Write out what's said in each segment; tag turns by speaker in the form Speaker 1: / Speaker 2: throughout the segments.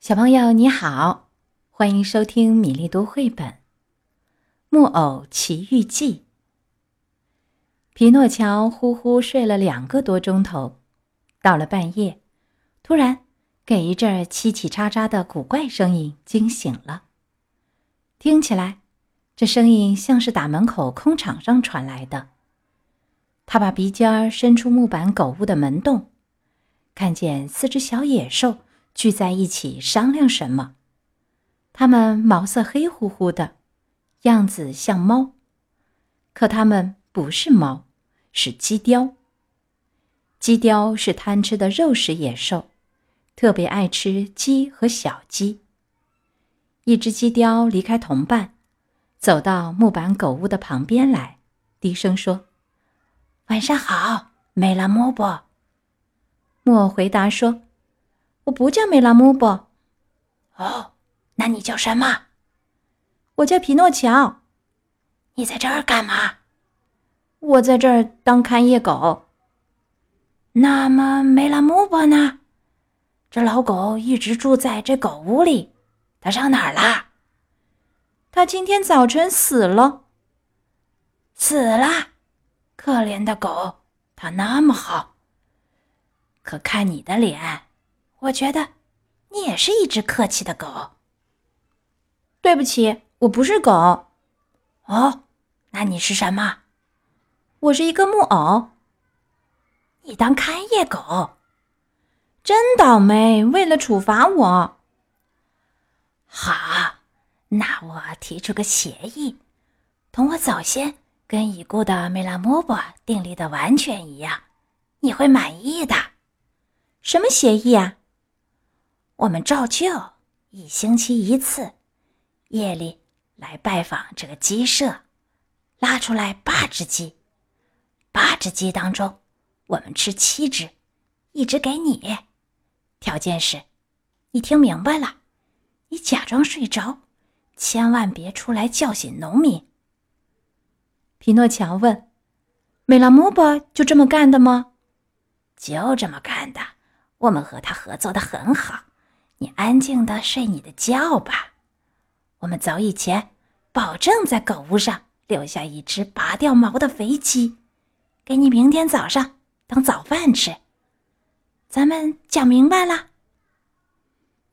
Speaker 1: 小朋友你好，欢迎收听米粒读绘本《木偶奇遇记》。皮诺乔呼呼睡了两个多钟头，到了半夜，突然给一阵叽叽喳喳的古怪声音惊醒了。听起来，这声音像是打门口空场上传来的。他把鼻尖伸出木板狗屋的门洞，看见四只小野兽。聚在一起商量什么？它们毛色黑乎乎的，样子像猫，可它们不是猫，是鸡雕。鸡雕是贪吃的肉食野兽，特别爱吃鸡和小鸡。一只鸡雕离开同伴，走到木板狗屋的旁边来，低声说：“
Speaker 2: 晚上好，梅拉莫伯。”
Speaker 1: 莫回答说。我不叫梅拉姆波。
Speaker 2: 哦，那你叫什么？
Speaker 1: 我叫皮诺乔。
Speaker 2: 你在这儿干嘛？
Speaker 1: 我在这儿当看夜狗。
Speaker 2: 那么梅拉姆波呢？这老狗一直住在这狗屋里，它上哪儿啦？
Speaker 1: 它今天早晨死了。
Speaker 2: 死了？可怜的狗，它那么好。可看你的脸。我觉得，你也是一只客气的狗。
Speaker 1: 对不起，我不是狗。
Speaker 2: 哦，那你是什么？
Speaker 1: 我是一个木偶。
Speaker 2: 你当看夜狗，
Speaker 1: 真倒霉！为了处罚我，
Speaker 2: 好，那我提出个协议，同我早先跟已故的梅拉莫伯订立的完全一样，你会满意的。
Speaker 1: 什么协议啊？
Speaker 2: 我们照旧一星期一次，夜里来拜访这个鸡舍，拉出来八只鸡，八只鸡当中，我们吃七只，一只给你。条件是，你听明白了，你假装睡着，千万别出来叫醒农民。
Speaker 1: 皮诺乔问：“梅拉莫巴就这么干的吗？”
Speaker 2: 就这么干的，我们和他合作的很好。你安静的睡你的觉吧，我们走以前保证在狗屋上留下一只拔掉毛的肥鸡，给你明天早上当早饭吃。咱们讲明白了，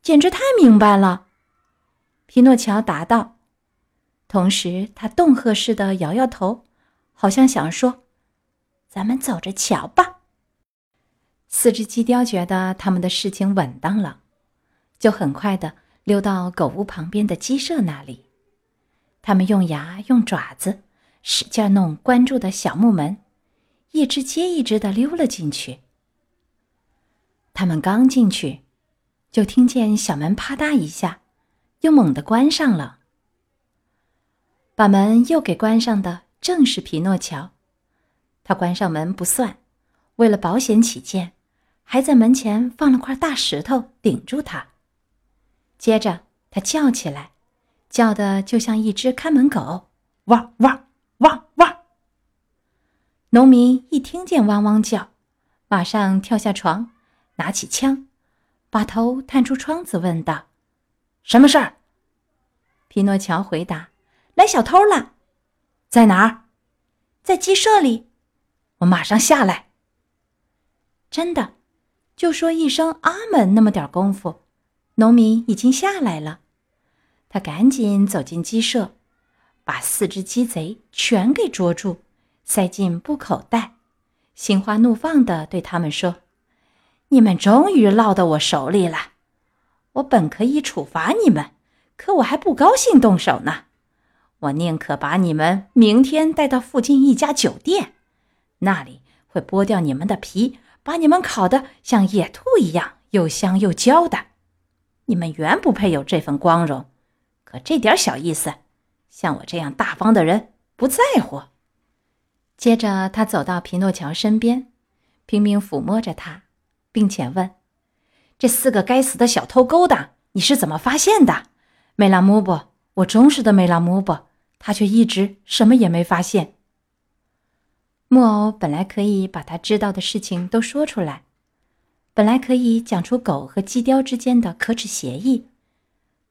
Speaker 1: 简直太明白了。皮诺乔答道，同时他恫吓似的摇摇头，好像想说：“咱们走着瞧吧。”四只鸡雕觉得他们的事情稳当了。就很快的溜到狗屋旁边的鸡舍那里，他们用牙用爪子使劲弄关住的小木门，一只接一只的溜了进去。他们刚进去，就听见小门啪嗒一下，又猛地关上了。把门又给关上的正是皮诺乔，他关上门不算，为了保险起见，还在门前放了块大石头顶住它。接着，他叫起来，叫的就像一只看门狗，汪汪汪汪。农民一听见汪汪叫，马上跳下床，拿起枪，把头探出窗子，问道：“什么事儿？”皮诺乔回答：“来小偷了，
Speaker 2: 在哪儿？
Speaker 1: 在鸡舍里。
Speaker 2: 我马上下来。”
Speaker 1: 真的，就说一声“阿门”那么点功夫。农民已经下来了，他赶紧走进鸡舍，把四只鸡贼全给捉住，塞进布口袋，心花怒放地对他们说：“你们终于落到我手里了！我本可以处罚你们，可我还不高兴动手呢。我宁可把你们明天带到附近一家酒店，那里会剥掉你们的皮，把你们烤得像野兔一样又香又焦的。”你们原不配有这份光荣，可这点小意思，像我这样大方的人不在乎。接着，他走到皮诺乔身边，拼命抚摸着他，并且问：“这四个该死的小偷勾当，你是怎么发现的？”梅拉姆布，我忠实的梅拉姆布，他却一直什么也没发现。木偶本来可以把他知道的事情都说出来，本来可以讲出狗和鸡雕之间的可耻协议，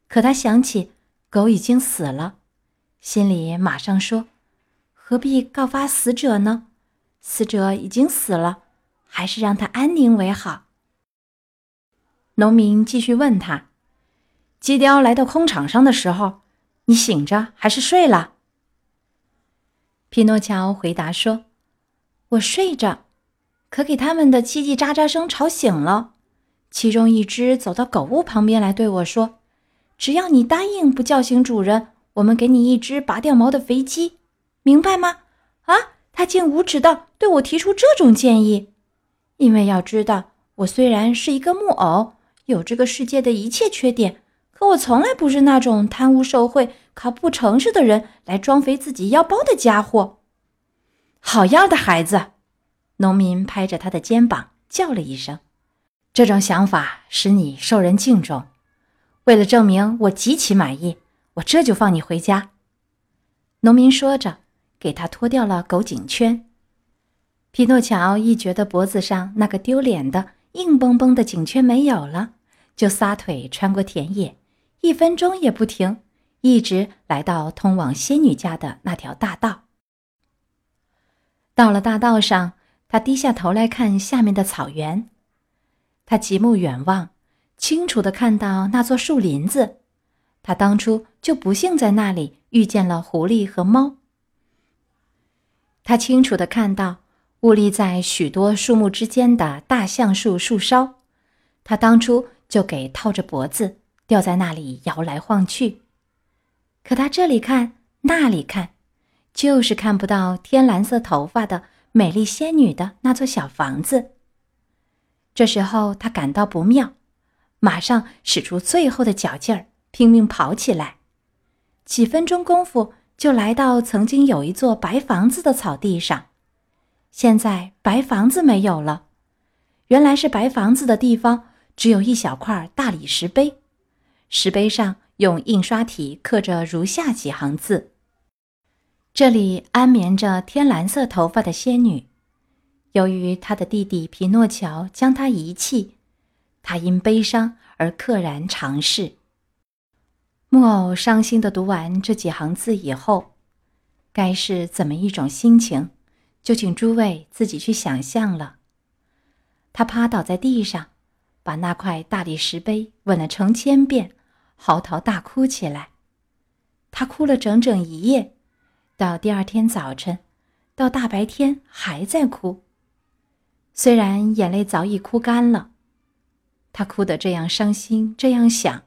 Speaker 1: 可他想起狗已经死了，心里马上说：“何必告发死者呢？死者已经死了，还是让他安宁为好。”农民继续问他：“鸡雕来到空场上的时候，你醒着还是睡了？”匹诺乔回答说：“我睡着。”可给他们的叽叽喳喳声吵醒了，其中一只走到狗屋旁边来对我说：“只要你答应不叫醒主人，我们给你一只拔掉毛的肥鸡，明白吗？”啊，他竟无耻到对我提出这种建议！因为要知道，我虽然是一个木偶，有这个世界的一切缺点，可我从来不是那种贪污受贿、靠不诚实的人来装肥自己腰包的家伙。好样的，孩子！农民拍着他的肩膀叫了一声：“这种想法使你受人敬重。为了证明我极其满意，我这就放你回家。”农民说着，给他脱掉了狗颈圈。匹诺乔一觉得脖子上那个丢脸的硬邦邦的颈圈没有了，就撒腿穿过田野，一分钟也不停，一直来到通往仙女家的那条大道。到了大道上。他低下头来看下面的草原，他极目远望，清楚的看到那座树林子。他当初就不幸在那里遇见了狐狸和猫。他清楚的看到兀立在许多树木之间的大橡树树梢，他当初就给套着脖子，吊在那里摇来晃去。可他这里看那里看，就是看不到天蓝色头发的。美丽仙女的那座小房子。这时候他感到不妙，马上使出最后的脚劲儿，拼命跑起来。几分钟功夫，就来到曾经有一座白房子的草地上。现在白房子没有了，原来是白房子的地方只有一小块大理石碑，石碑上用印刷体刻着如下几行字。这里安眠着天蓝色头发的仙女，由于她的弟弟皮诺乔将她遗弃，她因悲伤而溘然长逝。木偶伤心的读完这几行字以后，该是怎么一种心情，就请诸位自己去想象了。他趴倒在地上，把那块大理石碑吻了成千遍，嚎啕大哭起来。他哭了整整一夜。到第二天早晨，到大白天还在哭。虽然眼泪早已哭干了，他哭得这样伤心，这样想，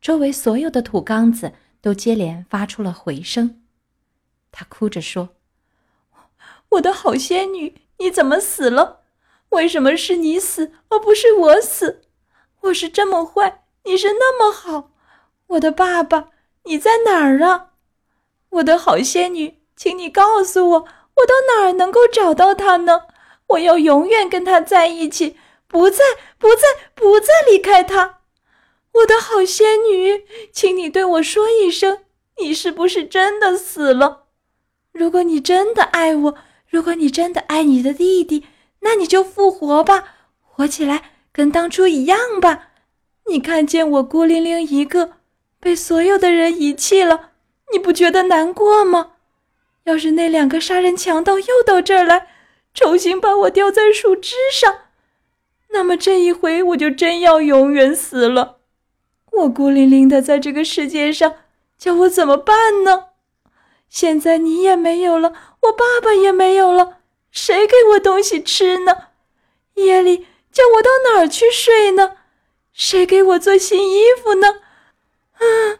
Speaker 1: 周围所有的土缸子都接连发出了回声。他哭着说：“我的好仙女，你怎么死了？为什么是你死而不是我死？我是这么坏，你是那么好。我的爸爸，你在哪儿啊？”我的好仙女，请你告诉我，我到哪儿能够找到他呢？我要永远跟他在一起，不再、不再、不再离开他。我的好仙女，请你对我说一声，你是不是真的死了？如果你真的爱我，如果你真的爱你的弟弟，那你就复活吧，活起来跟当初一样吧。你看见我孤零零一个，被所有的人遗弃了。你不觉得难过吗？要是那两个杀人强盗又到这儿来，重新把我吊在树枝上，那么这一回我就真要永远死了。我孤零零的在这个世界上，叫我怎么办呢？现在你也没有了，我爸爸也没有了，谁给我东西吃呢？夜里叫我到哪儿去睡呢？谁给我做新衣服呢？嗯。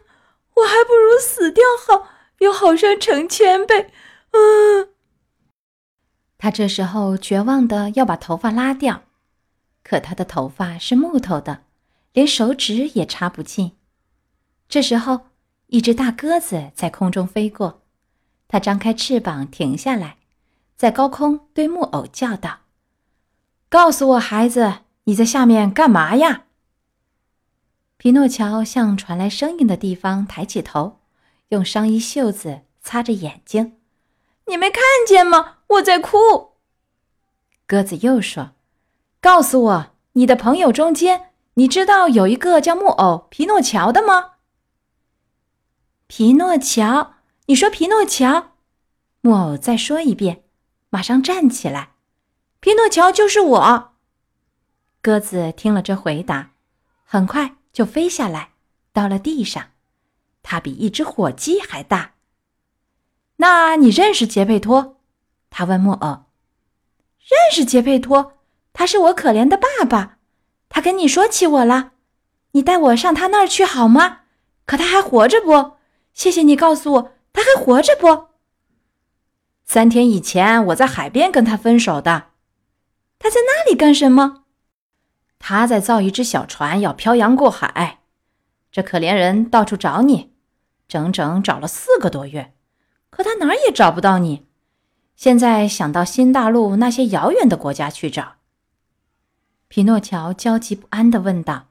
Speaker 1: 我还不如死掉好，又好上成千倍。嗯，他这时候绝望的要把头发拉掉，可他的头发是木头的，连手指也插不进。这时候，一只大鸽子在空中飞过，它张开翅膀停下来，在高空对木偶叫道：“告诉我，孩子，你在下面干嘛呀？”匹诺乔向传来声音的地方抬起头，用上衣袖子擦着眼睛。“你没看见吗？我在哭。”鸽子又说：“告诉我，你的朋友中间，你知道有一个叫木偶皮诺乔的吗？”
Speaker 2: 皮诺乔，你说皮诺乔？木偶再说一遍，马上站起来。
Speaker 1: 皮诺乔就是我。
Speaker 2: 鸽子听了这回答，很快就飞下来，到了地上。它比一只火鸡还大。
Speaker 1: 那你认识杰佩托？他问木偶。认识杰佩托，他是我可怜的爸爸。他跟你说起我了，你带我上他那儿去好吗？可他还活着不？谢谢你告诉我，他还活着不？三天以前，我在海边跟他分手的。他在那里干什么？他在造一只小船，要漂洋过海。这可怜人到处找你，整整找了四个多月，可他哪儿也找不到你。现在想到新大陆那些遥远的国家去找。
Speaker 2: 匹诺乔焦急不安地问道：“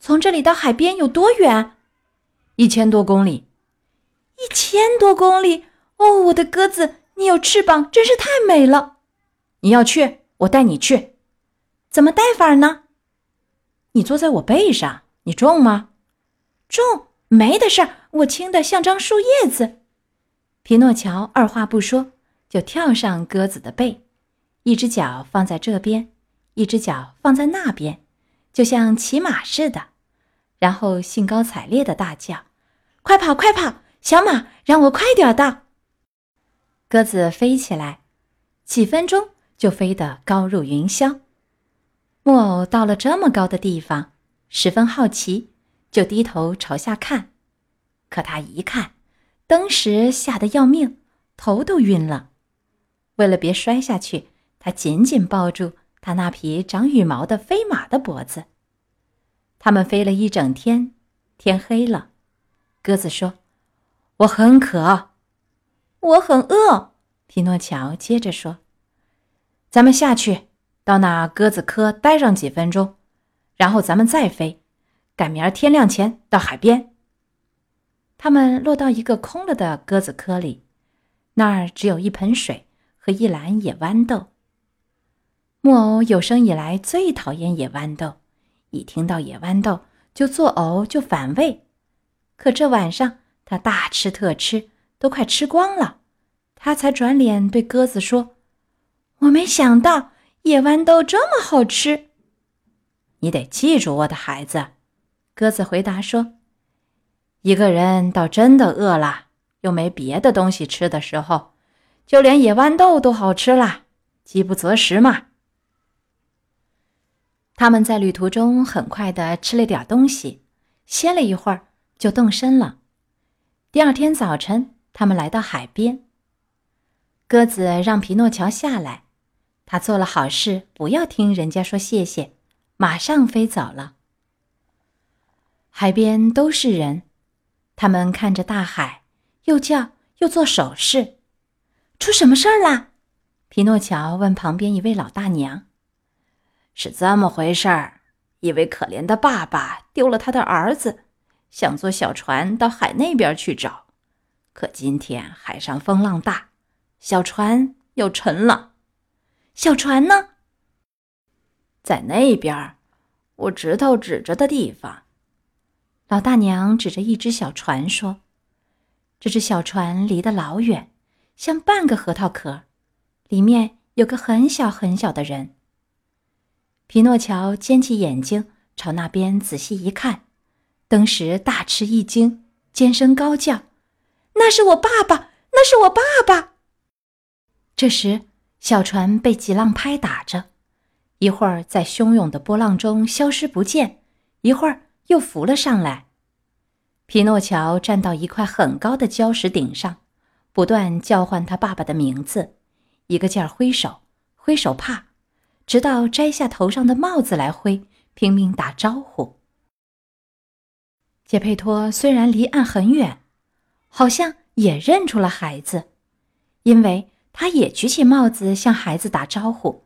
Speaker 1: 从这里到海边有多远？
Speaker 2: 一千多公里。”
Speaker 1: 一千多公里哦，我的鸽子，你有翅膀，真是太美了。
Speaker 2: 你要去，我带你去。
Speaker 1: 怎么带法呢？
Speaker 2: 你坐在我背上，你重吗？
Speaker 1: 重，没的事儿，我轻的像张树叶子。
Speaker 2: 匹诺乔二话不说，就跳上鸽子的背，一只脚放在这边，一只脚放在那边，就像骑马似的，然后兴高采烈的大叫：“
Speaker 1: 快跑，快跑！”小马，让我快点到。
Speaker 2: 鸽子飞起来，几分钟就飞得高入云霄。木偶到了这么高的地方，十分好奇，就低头朝下看。可他一看，当时吓得要命，头都晕了。为了别摔下去，他紧紧抱住他那匹长羽毛的飞马的脖子。他们飞了一整天，天黑了。鸽子说。我很渴，
Speaker 1: 我很饿。
Speaker 2: 匹诺乔接着说：“咱们下去，到那鸽子科待上几分钟，然后咱们再飞，赶明儿天亮前到海边。”他们落到一个空了的鸽子科里，那儿只有一盆水和一篮野豌豆。木偶有生以来最讨厌野豌豆，一听到野豌豆就作呕，就反胃。可这晚上。他大吃特吃，都快吃光了，他才转脸对鸽子说：“
Speaker 1: 我没想到野豌豆这么好吃。”
Speaker 2: 你得记住，我的孩子。”鸽子回答说：“一个人到真的饿了，又没别的东西吃的时候，就连野豌豆都好吃了，饥不择食嘛。”他们在旅途中很快的吃了点东西，歇了一会儿，就动身了。第二天早晨，他们来到海边。鸽子让皮诺乔下来，他做了好事，不要听人家说谢谢，马上飞走了。海边都是人，他们看着大海，又叫又做手势。
Speaker 1: 出什么事儿啦？
Speaker 2: 皮诺乔问旁边一位老大娘。
Speaker 3: 是这么回事儿：一位可怜的爸爸丢了他的儿子。想坐小船到海那边去找，可今天海上风浪大，小船又沉了。
Speaker 1: 小船呢？
Speaker 3: 在那边，我指头指着的地方。
Speaker 2: 老大娘指着一只小船说：“这只小船离得老远，像半个核桃壳，里面有个很小很小的人。”皮诺乔尖起眼睛朝那边仔细一看。登时大吃一惊，尖声高叫：“
Speaker 1: 那是我爸爸！那是我爸爸！”
Speaker 2: 这时，小船被急浪拍打着，一会儿在汹涌的波浪中消失不见，一会儿又浮了上来。皮诺乔站到一块很高的礁石顶上，不断叫唤他爸爸的名字，一个劲儿挥手，挥手帕，直到摘下头上的帽子来挥，拼命打招呼。杰佩托虽然离岸很远，好像也认出了孩子，因为他也举起帽子向孩子打招呼，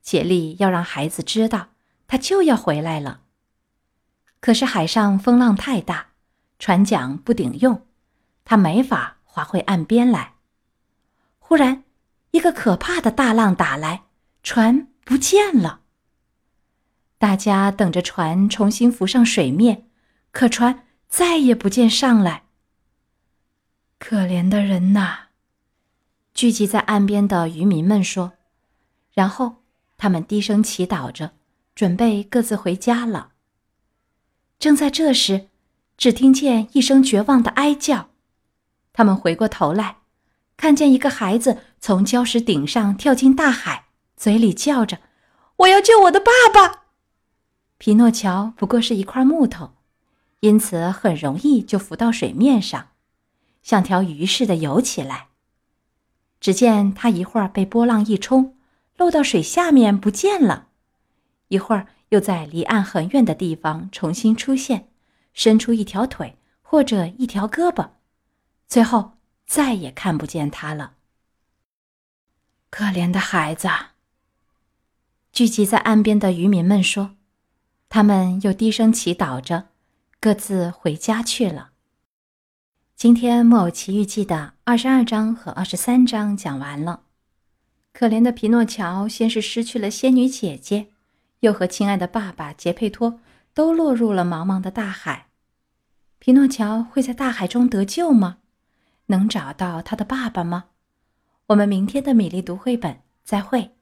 Speaker 2: 竭力要让孩子知道他就要回来了。可是海上风浪太大，船桨不顶用，他没法划回岸边来。忽然，一个可怕的大浪打来，船不见了。
Speaker 1: 大家等着船重新浮上水面，可船再也不见上来。可怜的人呐！聚集在岸边的渔民们说，然后他们低声祈祷着，准备各自回家了。正在这时，只听见一声绝望的哀叫，他们回过头来，看见一个孩子从礁石顶上跳进大海，嘴里叫着：“我要救我的爸爸！”皮诺乔不过是一块木头，因此很容易就浮到水面上，像条鱼似的游起来。只见他一会儿被波浪一冲，落到水下面不见了；一会儿又在离岸很远的地方重新出现，伸出一条腿或者一条胳膊，最后再也看不见他了。可怜的孩子！聚集在岸边的渔民们说，他们又低声祈祷着，各自回家去了。今天《木偶奇遇记》的二十二章和二十三章讲完了。可怜的皮诺乔先是失去了仙女姐姐，又和亲爱的爸爸杰佩托都落入了茫茫的大海。皮诺乔会在大海中得救吗？能找到他的爸爸吗？我们明天的米粒读绘本再会。